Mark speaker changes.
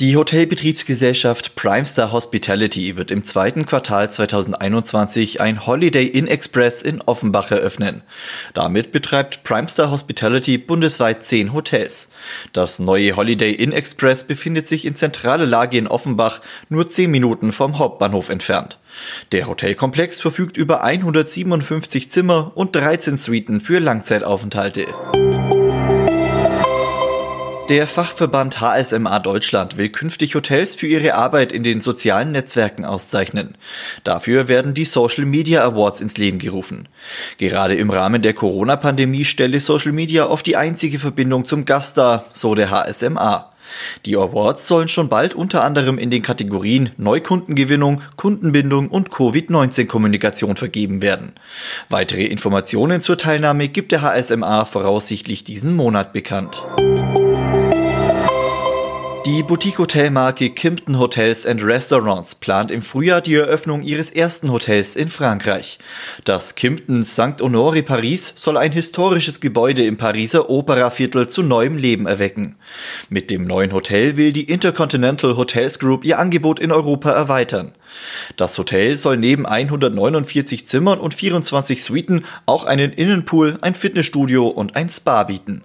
Speaker 1: Die Hotelbetriebsgesellschaft Primestar Hospitality wird im zweiten Quartal 2021 ein Holiday Inn Express in Offenbach eröffnen. Damit betreibt Primestar Hospitality bundesweit zehn Hotels. Das neue Holiday Inn Express befindet sich in zentraler Lage in Offenbach, nur zehn Minuten vom Hauptbahnhof entfernt. Der Hotelkomplex verfügt über 157 Zimmer und 13 Suiten für Langzeitaufenthalte. Der Fachverband HSMA Deutschland will künftig Hotels für ihre Arbeit in den sozialen Netzwerken auszeichnen. Dafür werden die Social Media Awards ins Leben gerufen. Gerade im Rahmen der Corona-Pandemie stelle Social Media oft die einzige Verbindung zum Gast dar, so der HSMA. Die Awards sollen schon bald unter anderem in den Kategorien Neukundengewinnung, Kundenbindung und Covid-19-Kommunikation vergeben werden. Weitere Informationen zur Teilnahme gibt der HSMA voraussichtlich diesen Monat bekannt. Die Boutique-Hotelmarke Kimpton Hotels and Restaurants plant im Frühjahr die Eröffnung ihres ersten Hotels in Frankreich. Das Kimpton St. Honoré Paris soll ein historisches Gebäude im Pariser Operaviertel zu neuem Leben erwecken. Mit dem neuen Hotel will die Intercontinental Hotels Group ihr Angebot in Europa erweitern. Das Hotel soll neben 149 Zimmern und 24 Suiten auch einen Innenpool, ein Fitnessstudio und ein Spa bieten.